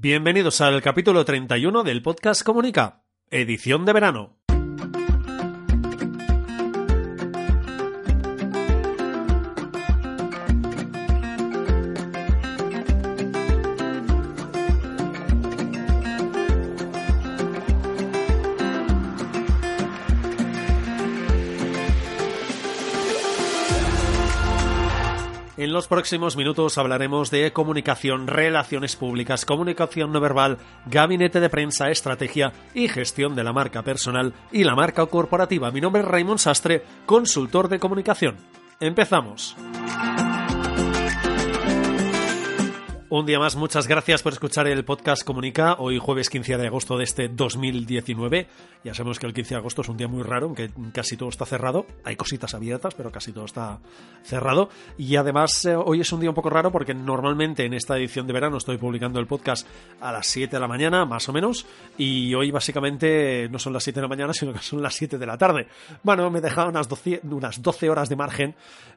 Bienvenidos al capítulo 31 del podcast Comunica, edición de verano. Próximos minutos hablaremos de comunicación, relaciones públicas, comunicación no verbal, gabinete de prensa, estrategia y gestión de la marca personal y la marca corporativa. Mi nombre es Raymond Sastre, consultor de comunicación. Empezamos. Un día más, muchas gracias por escuchar el podcast Comunica. Hoy jueves 15 de agosto de este 2019. Ya sabemos que el 15 de agosto es un día muy raro, aunque casi todo está cerrado. Hay cositas abiertas, pero casi todo está cerrado. Y además, eh, hoy es un día un poco raro porque normalmente en esta edición de verano estoy publicando el podcast a las 7 de la mañana, más o menos. Y hoy básicamente no son las 7 de la mañana, sino que son las 7 de la tarde. Bueno, me he dejado unas 12, unas 12 horas de margen.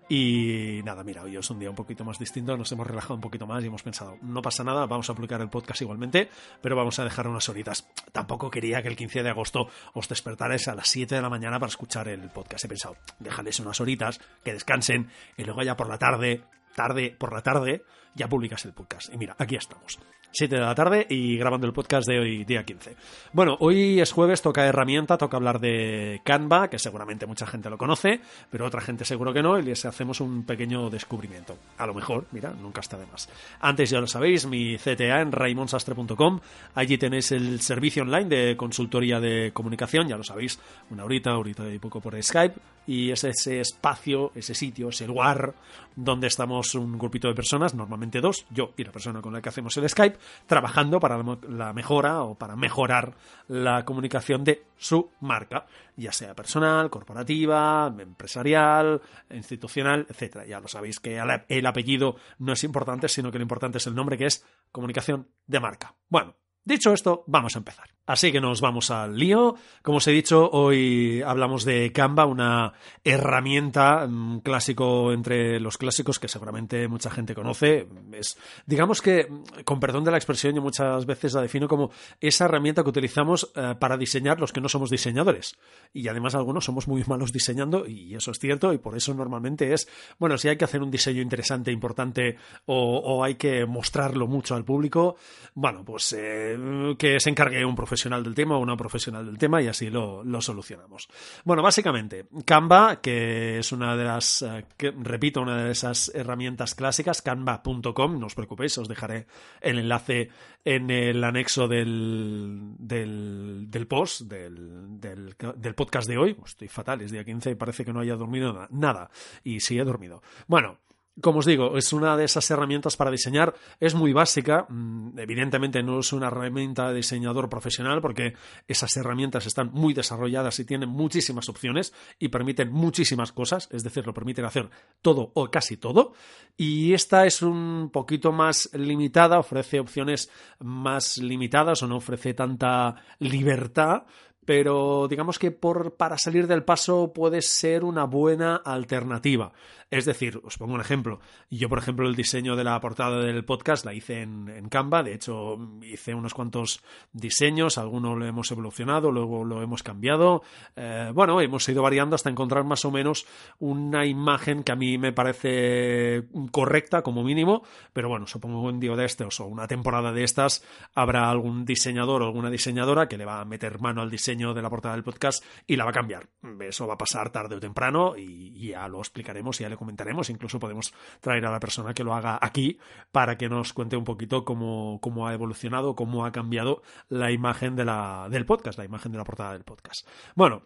Y nada, mira, hoy es un día un poquito más distinto. Nos hemos relajado un poquito más y hemos pensado no pasa nada, vamos a publicar el podcast igualmente, pero vamos a dejar unas horitas. Tampoco quería que el 15 de agosto os despertarais a las 7 de la mañana para escuchar el podcast. He pensado, déjales unas horitas, que descansen, y luego ya por la tarde, tarde, por la tarde, ya publicas el podcast. Y mira, aquí estamos. 7 de la tarde y grabando el podcast de hoy, día 15. Bueno, hoy es jueves, toca herramienta, toca hablar de Canva, que seguramente mucha gente lo conoce, pero otra gente seguro que no, y les hacemos un pequeño descubrimiento. A lo mejor, mira, nunca está de más. Antes ya lo sabéis, mi CTA en raimonsastre.com, allí tenéis el servicio online de consultoría de comunicación, ya lo sabéis, una horita, horita y poco por Skype, y es ese espacio, ese sitio, ese lugar donde estamos un grupito de personas, normalmente dos, yo y la persona con la que hacemos el Skype, trabajando para la mejora o para mejorar la comunicación de su marca, ya sea personal, corporativa, empresarial, institucional, etcétera. Ya lo sabéis que el apellido no es importante, sino que lo importante es el nombre que es comunicación de marca. Bueno, dicho esto, vamos a empezar. Así que nos vamos al lío. Como os he dicho, hoy hablamos de Canva, una herramienta un clásico entre los clásicos que seguramente mucha gente conoce. Es, digamos que, con perdón de la expresión, yo muchas veces la defino como esa herramienta que utilizamos eh, para diseñar los que no somos diseñadores. Y además algunos somos muy malos diseñando, y eso es cierto, y por eso normalmente es, bueno, si hay que hacer un diseño interesante, importante, o, o hay que mostrarlo mucho al público, bueno, pues eh, que se encargue un profesional del tema o una profesional del tema y así lo, solucionamos. Bueno, básicamente, Canva, que es una de las, eh, repito, una de esas herramientas clásicas, canva.com, no os preocupéis, os dejaré el enlace en el anexo del, del, post, del, del, podcast de hoy. Estoy fatal, es día 15 y parece que no haya dormido nada. Y sí he dormido. Bueno, como os digo, es una de esas herramientas para diseñar. Es muy básica. Mm, evidentemente no es una herramienta de diseñador profesional porque esas herramientas están muy desarrolladas y tienen muchísimas opciones y permiten muchísimas cosas. Es decir, lo permiten hacer todo o casi todo. Y esta es un poquito más limitada, ofrece opciones más limitadas o no ofrece tanta libertad pero digamos que por, para salir del paso puede ser una buena alternativa. Es decir, os pongo un ejemplo. Yo, por ejemplo, el diseño de la portada del podcast la hice en, Canva. De hecho, hice unos cuantos diseños. Algunos lo hemos evolucionado, luego lo hemos cambiado. Eh, bueno, hemos ido variando hasta encontrar más o menos una imagen que a mí me parece correcta, como mínimo. Pero bueno, supongo que un día de estos o una temporada de estas habrá algún diseñador o alguna diseñadora que le va a meter mano al diseño de la portada del podcast y la va a cambiar. Eso va a pasar tarde o temprano y ya lo explicaremos ya le comentaremos, incluso podemos traer a la persona que lo haga aquí para que nos cuente un poquito cómo, cómo ha evolucionado, cómo ha cambiado la imagen de la, del podcast, la imagen de la portada del podcast. Bueno,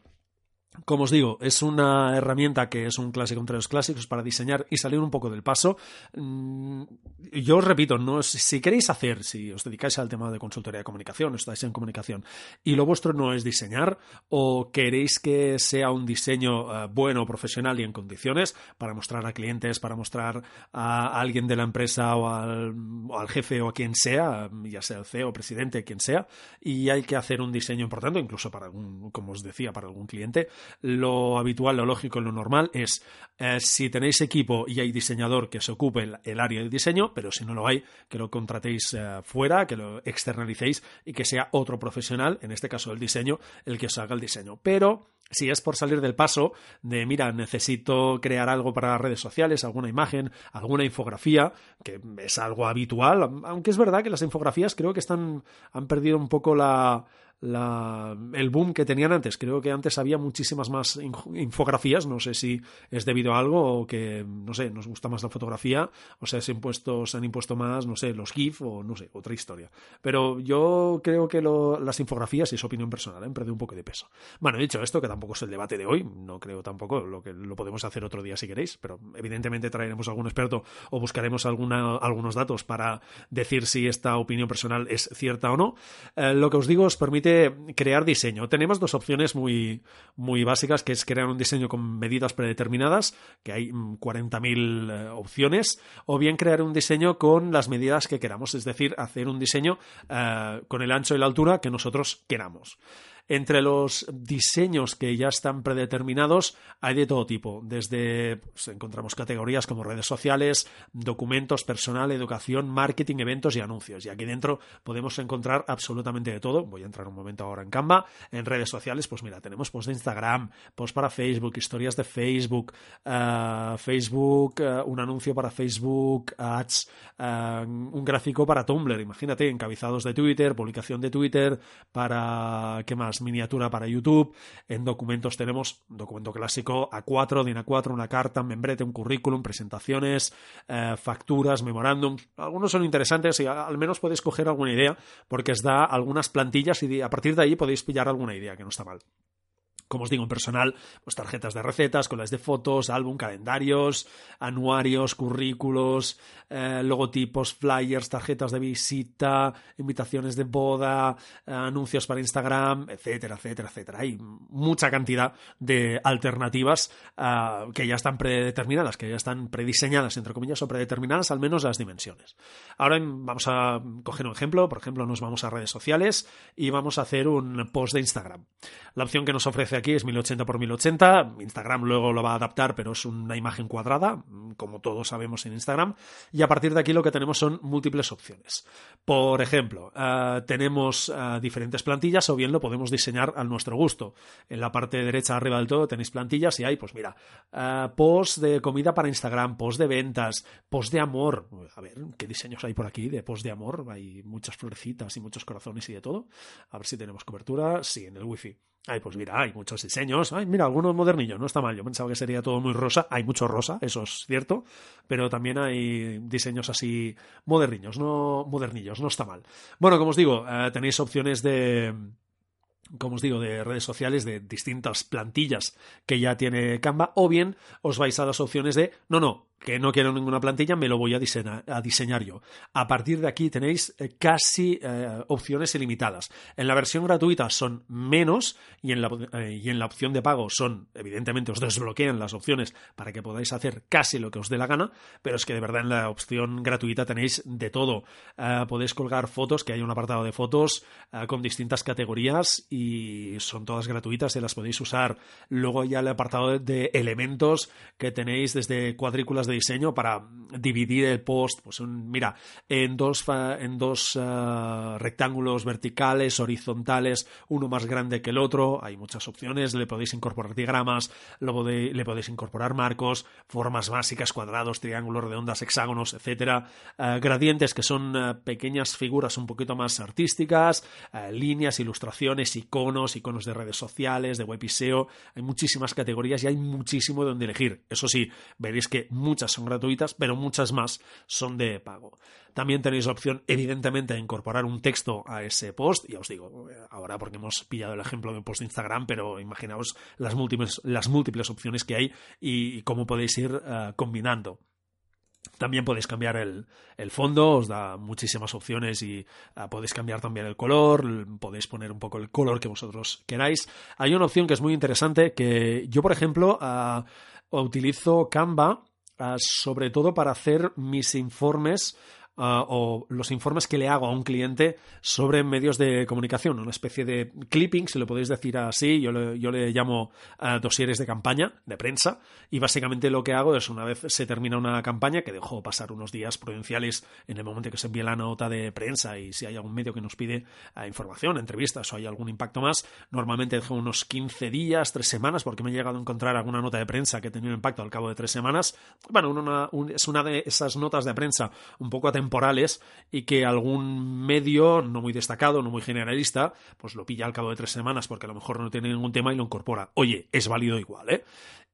como os digo, es una herramienta que es un clásico entre los clásicos para diseñar y salir un poco del paso. Mm, yo os repito, no, si queréis hacer, si os dedicáis al tema de consultoría de comunicación, estáis en comunicación y lo vuestro no es diseñar o queréis que sea un diseño eh, bueno, profesional y en condiciones para mostrar a clientes, para mostrar a alguien de la empresa o al, o al jefe o a quien sea, ya sea el CEO, presidente, quien sea, y hay que hacer un diseño importante, incluso para algún, como os decía, para algún cliente, lo habitual, lo lógico, lo normal es eh, si tenéis equipo y hay diseñador que se ocupe el, área del diseño, pero si no lo hay, que lo contratéis eh, fuera, que lo externalicéis y que sea otro profesional, en este caso el diseño, el que os haga el diseño. Pero si es por salir del paso de, mira, necesito crear algo para las redes sociales, alguna imagen, alguna infografía, que es algo habitual, aunque es verdad que las infografías creo que están, han perdido un poco la, la, el boom que tenían antes. Creo que antes había muchísimas más infografías, no sé si es debido a algo o que, no sé, nos gusta más la fotografía, o sea, se, impuesto, se han impuesto más, no sé, los GIF o no sé, otra historia. Pero yo creo que las infografías, y es opinión personal, han perdido un poco de peso. Bueno, dicho esto, que tampoco es el debate de hoy, no creo tampoco, lo que lo podemos hacer otro día si queréis, pero evidentemente traeremos algún experto o buscaremos alguna, algunos datos para decir si esta opinión personal es cierta o no. Eh, lo que os digo os permite crear diseño. Tenemos dos opciones muy, muy básicas, que es crear un diseño con medidas predeterminadas, que hay 40.000 mm, eh, opciones, o bien crear un diseño con las medidas que queramos, es decir, hacer un diseño eh, con el ancho y la altura que nosotros queramos. Entre los diseños que ya están predeterminados hay de todo tipo. Desde pues, encontramos categorías como redes sociales, documentos, personal, educación, marketing, eventos y anuncios. Y aquí dentro podemos encontrar absolutamente de todo. Voy a entrar un momento ahora en Canva. En redes sociales, pues mira, tenemos post de Instagram, post para Facebook, historias de Facebook, eh, Facebook, eh, un anuncio para Facebook, Ads, eh, un gráfico para Tumblr. Imagínate, encabezados de Twitter, publicación de Twitter, para ¿qué más? Miniatura para YouTube. En documentos tenemos documento clásico A4, DIN A4, una carta, un membrete, un currículum, presentaciones, eh, facturas, memorándum. Algunos son interesantes y al menos podéis coger alguna idea porque os da algunas plantillas y a partir de ahí podéis pillar alguna idea que no está mal como os digo, en personal, pues tarjetas de recetas, colas de fotos, álbum, calendarios, anuarios, currículos, eh, logotipos, flyers, tarjetas de visita, invitaciones de boda, eh, anuncios para Instagram, etcétera, etcétera, etcétera. Hay mucha cantidad de alternativas eh, que ya están predeterminadas, que ya están prediseñadas, entre comillas, o predeterminadas, al menos las dimensiones. Ahora vamos a coger un ejemplo, por ejemplo, nos vamos a redes sociales y vamos a hacer un post de Instagram. La opción que nos ofrece aquí es 1080 x 1080. Instagram luego lo va a adaptar, pero es una imagen cuadrada, como todos sabemos en Instagram. Y a partir de aquí lo que tenemos son múltiples opciones. Por ejemplo, eh, tenemos eh, diferentes plantillas o bien lo podemos diseñar a nuestro gusto. En la parte derecha arriba del todo tenéis plantillas y hay, pues mira, uh, de comida para Instagram, post de ventas, post de amor. A ver, ¿qué diseños hay por aquí de post de amor? Hay muchas florecitas y muchos corazones y de todo. A ver si tenemos cobertura. Sí, en el wifi. Ay, pues mira, hay muchos diseños. Ay, mira, algunos modernillos, no está mal. Yo pensaba que sería todo muy rosa. Hay mucho rosa, eso es cierto. Pero también hay diseños así modernillos, no modernillos, no está mal. Bueno, como os digo, eh, tenéis opciones de como os digo, de redes sociales, de distintas plantillas que ya tiene Canva, o bien os vais a las opciones de, no, no, que no quiero ninguna plantilla, me lo voy a diseñar, a diseñar yo. A partir de aquí tenéis eh, casi eh, opciones ilimitadas. En la versión gratuita son menos y en, la, eh, y en la opción de pago son, evidentemente, os desbloquean las opciones para que podáis hacer casi lo que os dé la gana, pero es que de verdad en la opción gratuita tenéis de todo. podéis colgar fotos, que hay un apartado de fotos con distintas categorías y son todas gratuitas y las podéis usar. Luego ya el apartado de elementos que tenéis desde cuadrículas de diseño para dividir el post, pues mira, en dos, en dos eh, rectángulos verticales, horizontales, uno más grande que el otro, hay muchas opciones, le podéis incorporar diagramas, le podéis incorporar marcos, formas básicas, cuadrados, triángulos, redondas, hexágonos, etcétera, eh, gradientes que son eh, pequeñas figuras un poquito más artísticas, líneas, ilustraciones, iconos, iconos de redes sociales, de web y SEO, hay muchísimas categorías y hay muchísimo donde elegir. Eso sí, veréis que son gratuitas, pero muchas más son de pago. También tenéis la opción, evidentemente, de incorporar un texto a ese post. Ya os digo, ahora porque hemos pillado el ejemplo de un post de Instagram, pero imaginaos las múltiples, las múltiples opciones que hay y, cómo podéis ir eh, combinando. También podéis cambiar el, fondo, os da muchísimas opciones y eh, podéis cambiar también el color, podéis poner un poco el color que vosotros queráis. Hay una opción que es muy interesante que yo, por ejemplo, eh, utilizo Canva sobre todo para hacer mis informes ah, o los informes que le hago a un cliente sobre medios de comunicación, una especie de clipping, si lo podéis decir así, yo le, yo le llamo uh, dosieres de campaña, de prensa, y básicamente lo que hago es una vez se termina una campaña, que dejo pasar unos días prudenciales en el momento que se envíe la nota de prensa y si hay algún medio que nos pide uh, información, entrevistas o hay algún impacto más, normalmente dejo unos 15 días, 3 semanas, porque me he llegado a encontrar alguna nota de prensa que ha tenido impacto al cabo de 3 semanas. Bueno, un, es una de esas notas de prensa un poco atemporales y que algún medio no muy destacado, no muy generalista, pues lo pilla al cabo de tres semanas porque a lo mejor no tiene ningún tema y lo incorpora. Oye, es válido igual, ¿eh?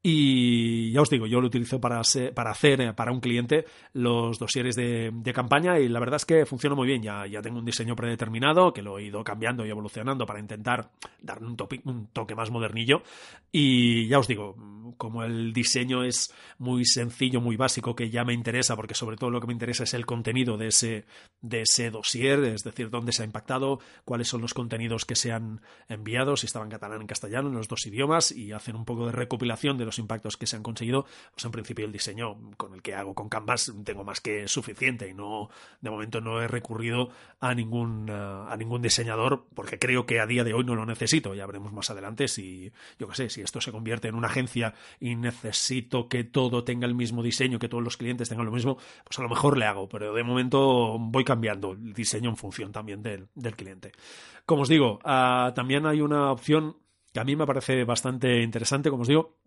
Y ya os digo, yo lo utilizo para, para hacer eh, para un cliente los dosieres de, campaña y la verdad es que funciona muy bien. Ya, ya tengo un diseño predeterminado que lo he ido cambiando y evolucionando para intentar darle un, toque, un toque más modernillo. Y ya os digo, como el diseño es muy sencillo, muy básico, que ya me interesa, porque sobre todo lo que me interesa es el contenido de ese, de ese dossier, es decir, dónde se ha impactado, cuáles son los contenidos que se han enviado, si estaban en catalán en castellano, en los dos idiomas, y hacen un poco de recopilación de los impactos que se han conseguido, pues en principio el diseño con el que hago con Canvas tengo más que suficiente y no, de momento no he recurrido a ningún, a ningún diseñador porque creo que a día de hoy no lo necesito. Ya veremos más adelante si, yo qué sé, si esto se convierte en una agencia y necesito que todo tenga el mismo diseño, que todos los clientes tengan lo mismo, pues a lo mejor le hago, pero de momento voy cambiando el diseño en función también del, del cliente. Como os digo, uh, también hay una opción que a mí me parece bastante interesante, como os digo,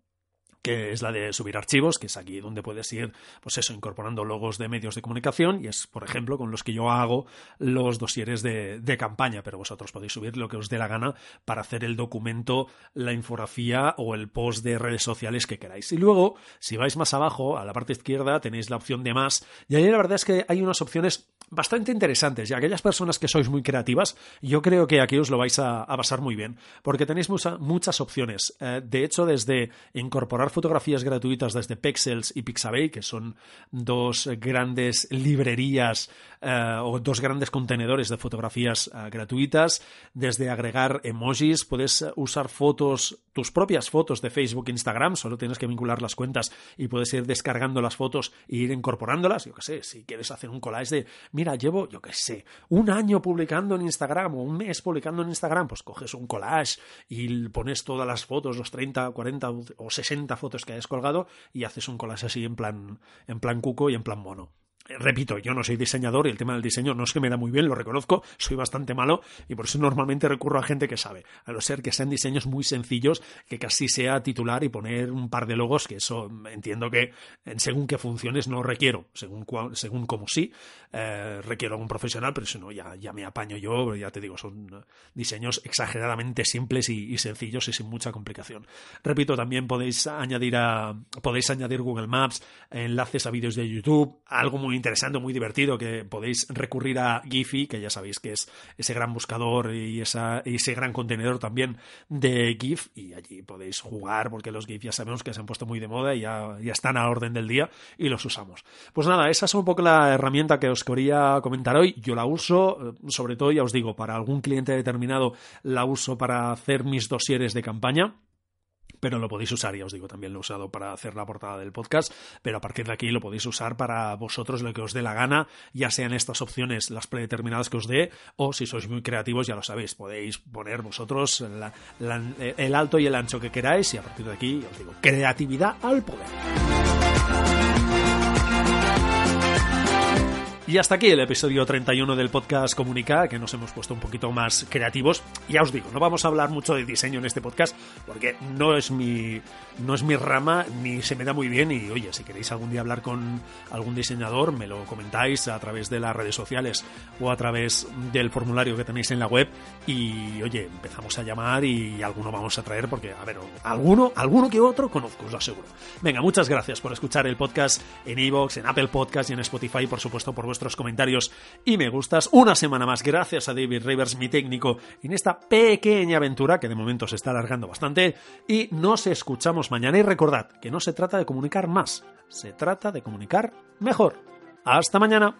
que es la de subir archivos, que es aquí donde puedes ir, pues eso, incorporando logos de medios de comunicación y es, por ejemplo, con los que yo hago los dosieres de, de, campaña, pero vosotros podéis subir lo que os dé la gana para hacer el documento, la infografía o el post de redes sociales que queráis. Y luego, si vais más abajo, a la parte izquierda, tenéis la opción de más y ahí la verdad es que hay unas opciones bastante interesantes y aquellas personas que sois muy creativas, yo creo que aquí os lo vais a, a pasar muy bien, porque tenéis mucha, muchas opciones. Eh, de hecho, desde incorporar fotografías gratuitas desde Pexels y Pixabay, que son dos grandes librerías eh, o dos grandes contenedores de fotografías eh, gratuitas, desde agregar emojis, puedes usar fotos, tus propias fotos de Facebook e Instagram, solo tienes que vincular las cuentas y puedes ir descargando las fotos e ir incorporándolas, yo qué sé, si quieres hacer un collage de, mira, llevo, yo qué sé, un año publicando en Instagram o un mes publicando en Instagram, pues coges un collage y pones todas las fotos, los 30, 40 o 60 fotos que hayas colgado y haces un collage así en plan, en plan cuco y en plan mono repito, yo no soy diseñador y el tema del diseño no es que me da muy bien, lo reconozco, soy bastante malo y por eso normalmente recurro a gente que sabe, a no ser que sean diseños muy sencillos, que casi sea titular y poner un par de logos, que eso entiendo que según qué funciones no requiero, según, según como sí, eh, requiero a un profesional, pero si no, ya, ya me apaño yo, ya te digo, son diseños exageradamente simples y, y sencillos y sin mucha complicación. Repito, también podéis añadir a, podéis añadir Google Maps, enlaces a vídeos de YouTube, algo muy interesante, muy divertido, que podéis recurrir a Giphy, que ya sabéis que es ese gran buscador y esa, ese gran contenedor también de GIF, y allí podéis jugar, porque los GIF ya sabemos que se han puesto muy de moda y ya, ya están a orden del día y los usamos. Pues nada, esa es un poco la herramienta que os quería comentar hoy. Yo la uso, eh, sobre todo, ya os digo, para algún cliente determinado la uso para hacer mis dosieres de campaña pero lo podéis usar, ya os digo, también lo he usado para hacer la portada del podcast, pero a partir de aquí lo podéis usar para vosotros lo que os dé la gana, ya sean estas opciones las predeterminadas que os dé, o si sois muy creativos, ya lo sabéis, podéis poner vosotros el alto y el ancho que queráis, y a partir de aquí, os digo, creatividad al poder. Hasta aquí el episodio 31 del podcast Comunica, que nos hemos puesto un poquito más creativos. Ya os digo, no vamos a hablar mucho de diseño en este podcast, porque no es mi, no es mi rama, ni se me da muy bien. Y oye, si queréis algún día hablar con algún diseñador, me lo comentáis a través de las redes sociales o a través del formulario que tenéis en la web. Y oye, empezamos a llamar y alguno vamos a traer, porque, a ver, alguno, alguno que otro conozco, os lo aseguro. Venga, muchas gracias por escuchar el podcast en Evox, en Apple Podcast y en Spotify, por supuesto, por vuestros comentarios y me gustas. Una semana más, gracias a David Rivers, mi técnico, en esta pequeña aventura que de momento se está alargando bastante. Y nos escuchamos mañana. Y recordad que no se trata de comunicar más, se trata de comunicar mejor. Hasta mañana.